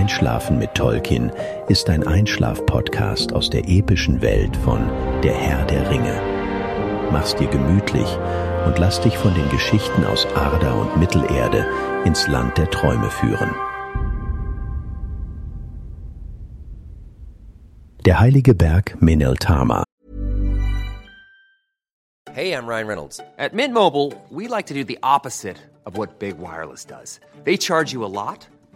Einschlafen mit Tolkien ist ein Einschlaf-Podcast aus der epischen Welt von Der Herr der Ringe. Mach's dir gemütlich und lass dich von den Geschichten aus Arda und Mittelerde ins Land der Träume führen. Der heilige Berg Meneltama. Hey, I'm Ryan Reynolds. At Mint Mobile, we like to do the opposite of what Big Wireless does. They charge you a lot,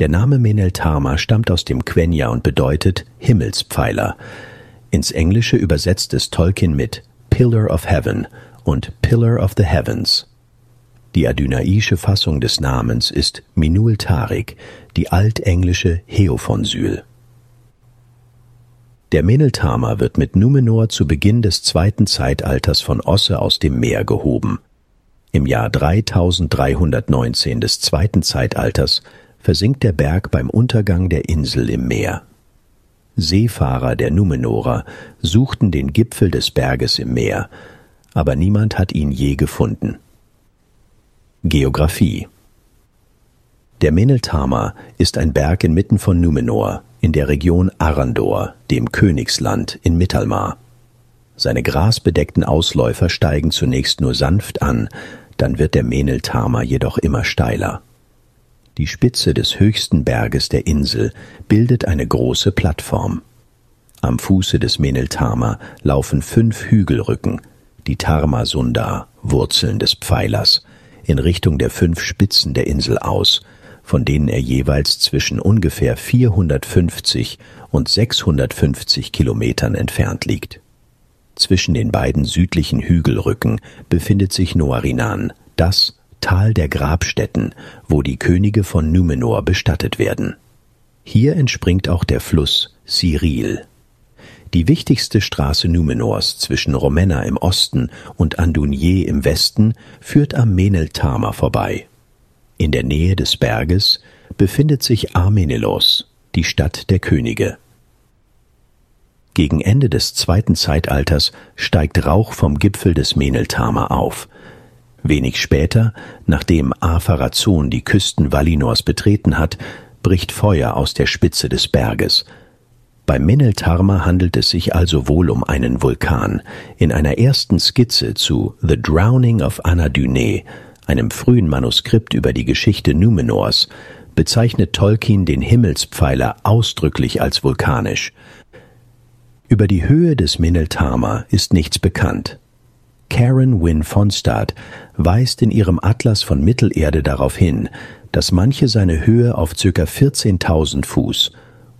Der Name Meneltama stammt aus dem Quenya und bedeutet Himmelspfeiler. Ins Englische übersetzt es Tolkien mit Pillar of Heaven und Pillar of the Heavens. Die adynaische Fassung des Namens ist Minul Tarik, die altenglische Heophonsyl. Der Meneltama wird mit Numenor zu Beginn des zweiten Zeitalters von Osse aus dem Meer gehoben. Im Jahr 3319 des zweiten Zeitalters versinkt der Berg beim Untergang der Insel im Meer. Seefahrer der Numenorer suchten den Gipfel des Berges im Meer, aber niemand hat ihn je gefunden. Geographie Der Meneltama ist ein Berg inmitten von Numenor, in der Region Arandor, dem Königsland in Mittelmar. Seine grasbedeckten Ausläufer steigen zunächst nur sanft an, dann wird der Meneltama jedoch immer steiler. Die Spitze des höchsten Berges der Insel bildet eine große Plattform. Am Fuße des Meneltama laufen fünf Hügelrücken, die Tarmasunda, Wurzeln des Pfeilers, in Richtung der fünf Spitzen der Insel aus, von denen er jeweils zwischen ungefähr 450 und 650 Kilometern entfernt liegt. Zwischen den beiden südlichen Hügelrücken befindet sich Noarinan, das Tal der Grabstätten, wo die Könige von Numenor bestattet werden. Hier entspringt auch der Fluss Cyril. Die wichtigste Straße Numenors zwischen Romenna im Osten und Andunier im Westen führt am Meneltama vorbei. In der Nähe des Berges befindet sich Armenelos, die Stadt der Könige. Gegen Ende des zweiten Zeitalters steigt Rauch vom Gipfel des Meneltama auf, Wenig später, nachdem Afarazon die Küsten Valinors betreten hat, bricht Feuer aus der Spitze des Berges. Beim Meneltarma handelt es sich also wohl um einen Vulkan. In einer ersten Skizze zu The Drowning of Anadyne, einem frühen Manuskript über die Geschichte Numenors, bezeichnet Tolkien den Himmelspfeiler ausdrücklich als vulkanisch. Über die Höhe des Meneltarma ist nichts bekannt. Karen Wynne Fonstad weist in ihrem Atlas von Mittelerde darauf hin, dass manche seine Höhe auf ca. 14.000 Fuß,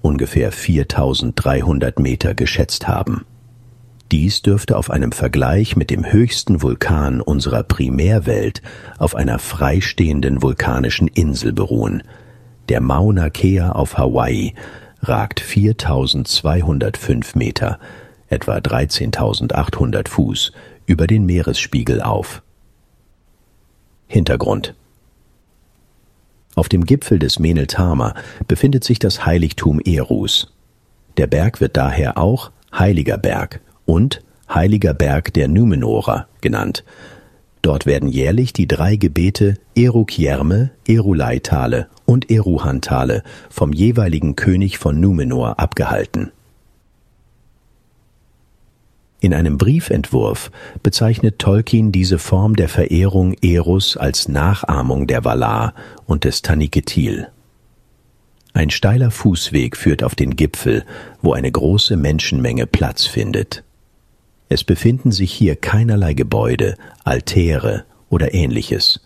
ungefähr 4.300 Meter geschätzt haben. Dies dürfte auf einem Vergleich mit dem höchsten Vulkan unserer Primärwelt auf einer freistehenden vulkanischen Insel beruhen. Der Mauna Kea auf Hawaii ragt 4205 Meter, etwa 13.800 Fuß, über den Meeresspiegel auf. Hintergrund Auf dem Gipfel des Meneltama befindet sich das Heiligtum Erus. Der Berg wird daher auch Heiliger Berg und Heiliger Berg der Numenorer genannt. Dort werden jährlich die drei Gebete Erukjerme, Erulaitale und Eruhantale vom jeweiligen König von Numenor abgehalten. In einem Briefentwurf bezeichnet Tolkien diese Form der Verehrung Eros als Nachahmung der Valar und des Taniketil. Ein steiler Fußweg führt auf den Gipfel, wo eine große Menschenmenge Platz findet. Es befinden sich hier keinerlei Gebäude, Altäre oder ähnliches.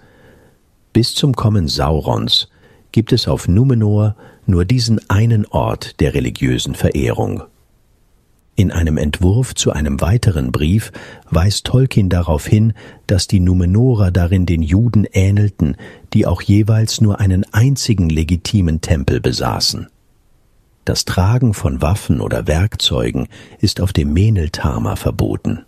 Bis zum Kommen Saurons gibt es auf Numenor nur diesen einen Ort der religiösen Verehrung. In einem Entwurf zu einem weiteren Brief weist Tolkien darauf hin, dass die Numenorer darin den Juden ähnelten, die auch jeweils nur einen einzigen legitimen Tempel besaßen. Das Tragen von Waffen oder Werkzeugen ist auf dem Meneltama verboten.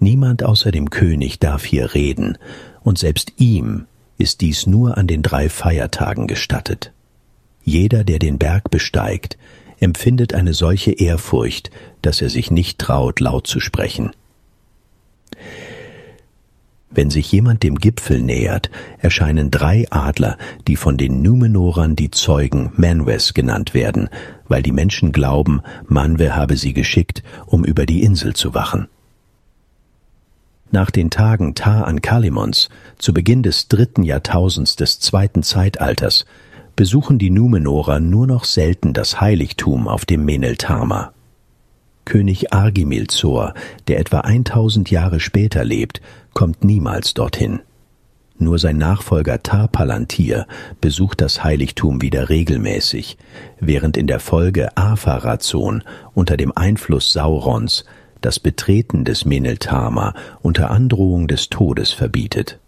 Niemand außer dem König darf hier reden, und selbst ihm ist dies nur an den drei Feiertagen gestattet. Jeder, der den Berg besteigt, empfindet eine solche Ehrfurcht, dass er sich nicht traut, laut zu sprechen. Wenn sich jemand dem Gipfel nähert, erscheinen drei Adler, die von den Numenorern die Zeugen Manwes genannt werden, weil die Menschen glauben, Manwe habe sie geschickt, um über die Insel zu wachen. Nach den Tagen Ta an Kalimons, zu Beginn des dritten Jahrtausends des zweiten Zeitalters, besuchen die Numenorer nur noch selten das Heiligtum auf dem Meneltama. König Argimilzor, der etwa 1000 Jahre später lebt, kommt niemals dorthin. Nur sein Nachfolger Tar-Palantir besucht das Heiligtum wieder regelmäßig, während in der Folge Afarazon unter dem Einfluss Saurons das Betreten des Meneltama unter Androhung des Todes verbietet.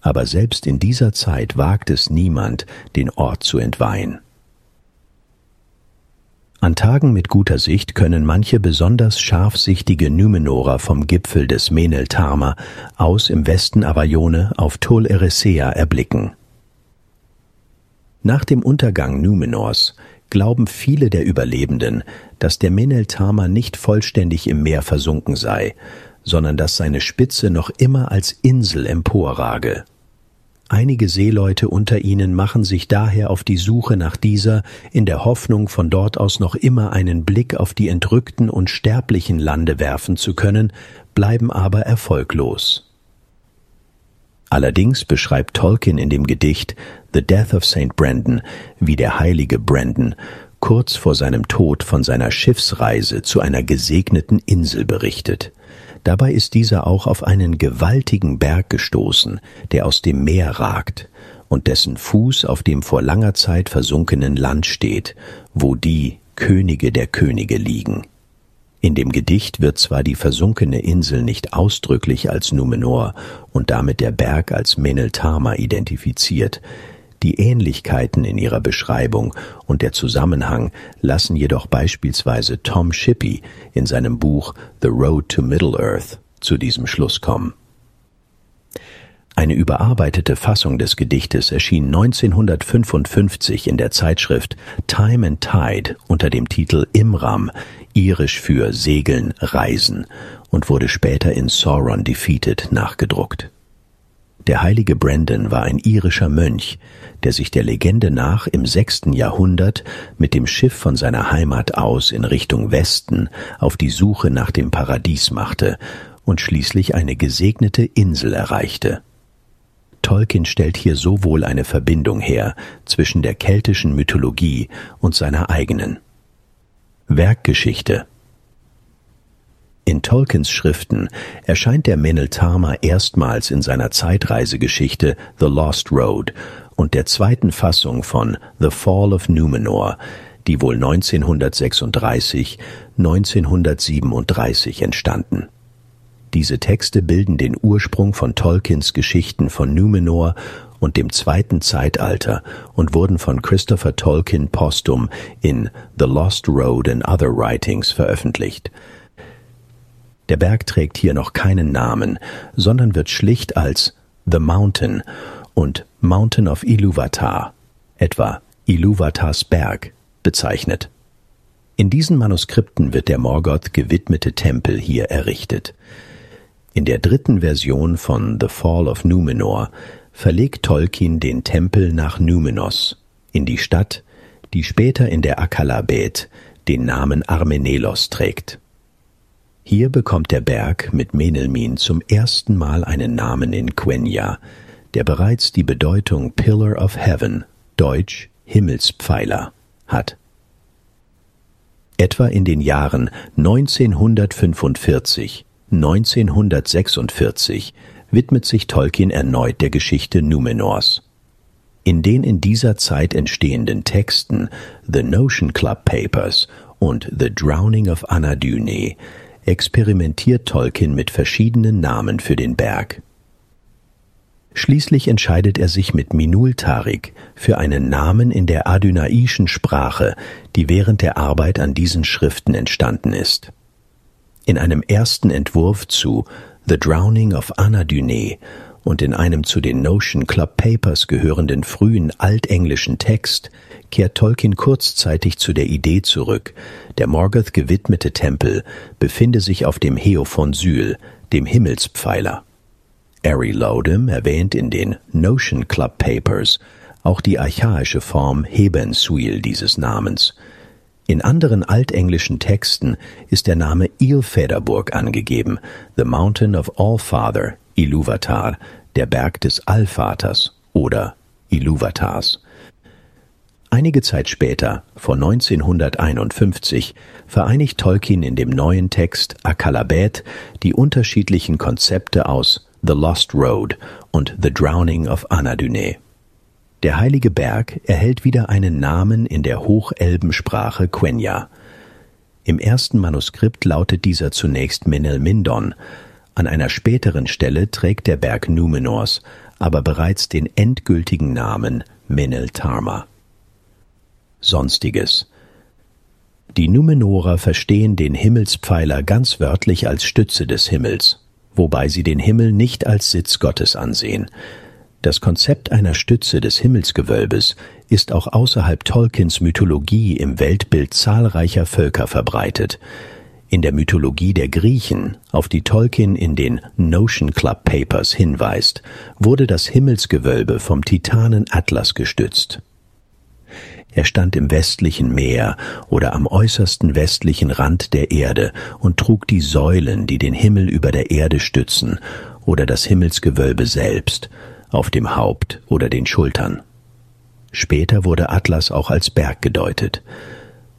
Aber selbst in dieser Zeit wagt es niemand, den Ort zu entweihen. An Tagen mit guter Sicht können manche besonders scharfsichtige Numenorer vom Gipfel des Meneltama aus im Westen Avaione auf Tol Eressëa erblicken. Nach dem Untergang Numenors glauben viele der Überlebenden, dass der Meneltama nicht vollständig im Meer versunken sei, sondern dass seine Spitze noch immer als Insel emporrage. Einige Seeleute unter ihnen machen sich daher auf die Suche nach dieser, in der Hoffnung, von dort aus noch immer einen Blick auf die entrückten und sterblichen Lande werfen zu können, bleiben aber erfolglos. Allerdings beschreibt Tolkien in dem Gedicht The Death of St. Brandon, wie der heilige Brandon kurz vor seinem Tod von seiner Schiffsreise zu einer gesegneten Insel berichtet. Dabei ist dieser auch auf einen gewaltigen Berg gestoßen, der aus dem Meer ragt und dessen Fuß auf dem vor langer Zeit versunkenen Land steht, wo die Könige der Könige liegen. In dem Gedicht wird zwar die versunkene Insel nicht ausdrücklich als Numenor und damit der Berg als Meneltama identifiziert, die Ähnlichkeiten in ihrer Beschreibung und der Zusammenhang lassen jedoch beispielsweise Tom Shippey in seinem Buch The Road to Middle-earth zu diesem Schluss kommen. Eine überarbeitete Fassung des Gedichtes erschien 1955 in der Zeitschrift Time and Tide unter dem Titel Imram, irisch für Segeln, Reisen, und wurde später in Sauron Defeated nachgedruckt. Der heilige Brandon war ein irischer Mönch, der sich der Legende nach im sechsten Jahrhundert mit dem Schiff von seiner Heimat aus in Richtung Westen auf die Suche nach dem Paradies machte und schließlich eine gesegnete Insel erreichte. Tolkien stellt hier sowohl eine Verbindung her zwischen der keltischen Mythologie und seiner eigenen. Werkgeschichte in Tolkiens Schriften erscheint der Meneltama erstmals in seiner Zeitreisegeschichte The Lost Road und der zweiten Fassung von The Fall of Numenor, die wohl 1936, 1937 entstanden. Diese Texte bilden den Ursprung von Tolkiens Geschichten von Numenor und dem zweiten Zeitalter und wurden von Christopher Tolkien postum in The Lost Road and Other Writings veröffentlicht. Der Berg trägt hier noch keinen Namen, sondern wird schlicht als The Mountain und Mountain of Iluvatar, etwa Iluvatars Berg, bezeichnet. In diesen Manuskripten wird der Morgoth gewidmete Tempel hier errichtet. In der dritten Version von The Fall of Numenor verlegt Tolkien den Tempel nach Numenos, in die Stadt, die später in der Akalabet den Namen Armenelos trägt. Hier bekommt der Berg mit Menelmin zum ersten Mal einen Namen in Quenya, der bereits die Bedeutung Pillar of Heaven, deutsch Himmelspfeiler, hat. Etwa in den Jahren 1945, 1946 widmet sich Tolkien erneut der Geschichte Numenors. In den in dieser Zeit entstehenden Texten The Notion Club Papers und The Drowning of Anadune experimentiert Tolkien mit verschiedenen Namen für den Berg. Schließlich entscheidet er sich mit Minul Tariq für einen Namen in der adynaischen Sprache, die während der Arbeit an diesen Schriften entstanden ist. In einem ersten Entwurf zu The Drowning of Anadyne und in einem zu den Notion Club Papers gehörenden frühen altenglischen Text kehrt Tolkien kurzzeitig zu der Idee zurück, der Morgoth gewidmete Tempel befinde sich auf dem Heo von Syl, dem Himmelspfeiler. Ari Lodem erwähnt in den Notion Club Papers auch die archaische Form Hebensuil dieses Namens. In anderen altenglischen Texten ist der Name Ilfederburg angegeben, The Mountain of Allfather, Iluvatar, der Berg des Allvaters oder Iluvatars. Einige Zeit später, vor 1951, vereinigt Tolkien in dem neuen Text Akalabeth die unterschiedlichen Konzepte aus The Lost Road und The Drowning of Anadyne. Der heilige Berg erhält wieder einen Namen in der Hochelbensprache Quenya. Im ersten Manuskript lautet dieser zunächst Menel Mindon, an einer späteren Stelle trägt der Berg Numenors aber bereits den endgültigen Namen Menel Tarma. Sonstiges. Die Numenorer verstehen den Himmelspfeiler ganz wörtlich als Stütze des Himmels, wobei sie den Himmel nicht als Sitz Gottes ansehen. Das Konzept einer Stütze des Himmelsgewölbes ist auch außerhalb Tolkiens Mythologie im Weltbild zahlreicher Völker verbreitet. In der Mythologie der Griechen, auf die Tolkien in den Notion Club Papers hinweist, wurde das Himmelsgewölbe vom Titanen Atlas gestützt. Er stand im westlichen Meer oder am äußersten westlichen Rand der Erde und trug die Säulen, die den Himmel über der Erde stützen, oder das Himmelsgewölbe selbst, auf dem Haupt oder den Schultern. Später wurde Atlas auch als Berg gedeutet.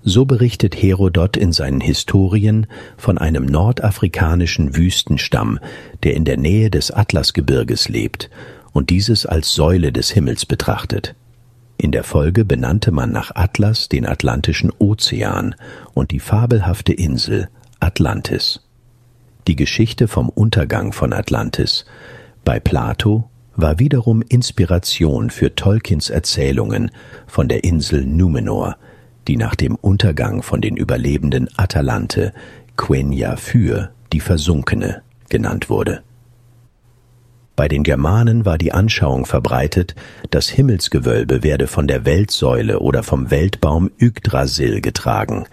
So berichtet Herodot in seinen Historien von einem nordafrikanischen Wüstenstamm, der in der Nähe des Atlasgebirges lebt und dieses als Säule des Himmels betrachtet. In der Folge benannte man nach Atlas den Atlantischen Ozean und die fabelhafte Insel Atlantis. Die Geschichte vom Untergang von Atlantis bei Plato war wiederum Inspiration für Tolkiens Erzählungen von der Insel Numenor, die nach dem Untergang von den Überlebenden Atalante Quenya für die Versunkene genannt wurde. Bei den Germanen war die Anschauung verbreitet, das Himmelsgewölbe werde von der Weltsäule oder vom Weltbaum Yggdrasil getragen.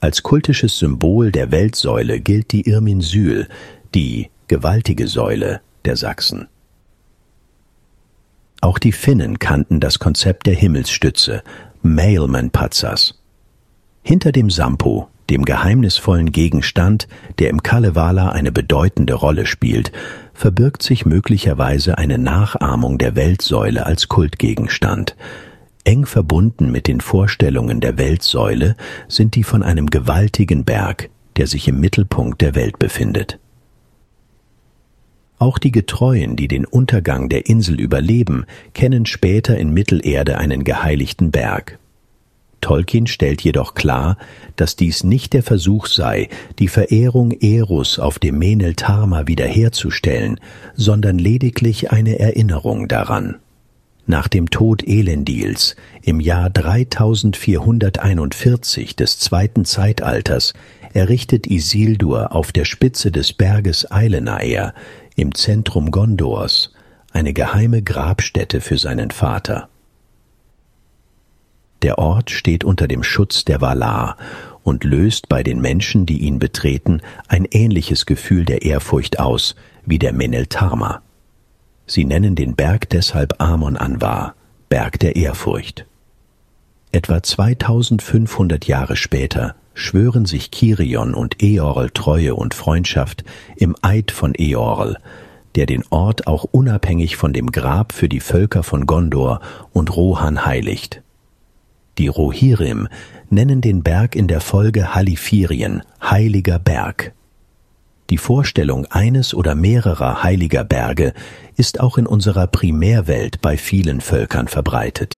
Als kultisches Symbol der Weltsäule gilt die Irminsyl, die gewaltige Säule der Sachsen. Auch die Finnen kannten das Konzept der Himmelsstütze, Mailman Patzas. Hinter dem Sampo dem geheimnisvollen Gegenstand, der im Kalevala eine bedeutende Rolle spielt, verbirgt sich möglicherweise eine Nachahmung der Weltsäule als Kultgegenstand. Eng verbunden mit den Vorstellungen der Weltsäule sind die von einem gewaltigen Berg, der sich im Mittelpunkt der Welt befindet. Auch die Getreuen, die den Untergang der Insel überleben, kennen später in Mittelerde einen geheiligten Berg. Tolkien stellt jedoch klar, dass dies nicht der Versuch sei, die Verehrung Eros auf dem Meneltarma wiederherzustellen, sondern lediglich eine Erinnerung daran. Nach dem Tod Elendils im Jahr 3441 des zweiten Zeitalters errichtet Isildur auf der Spitze des Berges Eilenaer im Zentrum Gondors eine geheime Grabstätte für seinen Vater. Der Ort steht unter dem Schutz der Valar und löst bei den Menschen, die ihn betreten, ein ähnliches Gefühl der Ehrfurcht aus wie der Meneltarma. Sie nennen den Berg deshalb Amon Anwar, Berg der Ehrfurcht. Etwa 2500 Jahre später schwören sich Kirion und Eorl Treue und Freundschaft im Eid von Eorl, der den Ort auch unabhängig von dem Grab für die Völker von Gondor und Rohan heiligt. Die Rohirrim nennen den Berg in der Folge Halifirien, heiliger Berg. Die Vorstellung eines oder mehrerer heiliger Berge ist auch in unserer Primärwelt bei vielen Völkern verbreitet.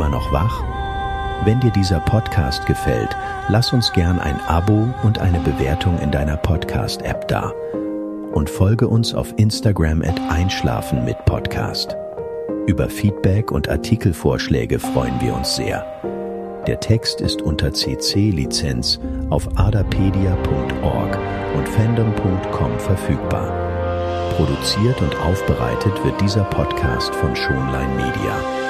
Immer noch wach? Wenn dir dieser Podcast gefällt, lass uns gern ein Abo und eine Bewertung in deiner Podcast-App da. Und folge uns auf Instagram at Einschlafen mit Podcast. Über Feedback und Artikelvorschläge freuen wir uns sehr. Der Text ist unter CC-Lizenz auf adapedia.org und fandom.com verfügbar. Produziert und aufbereitet wird dieser Podcast von Schonlein Media.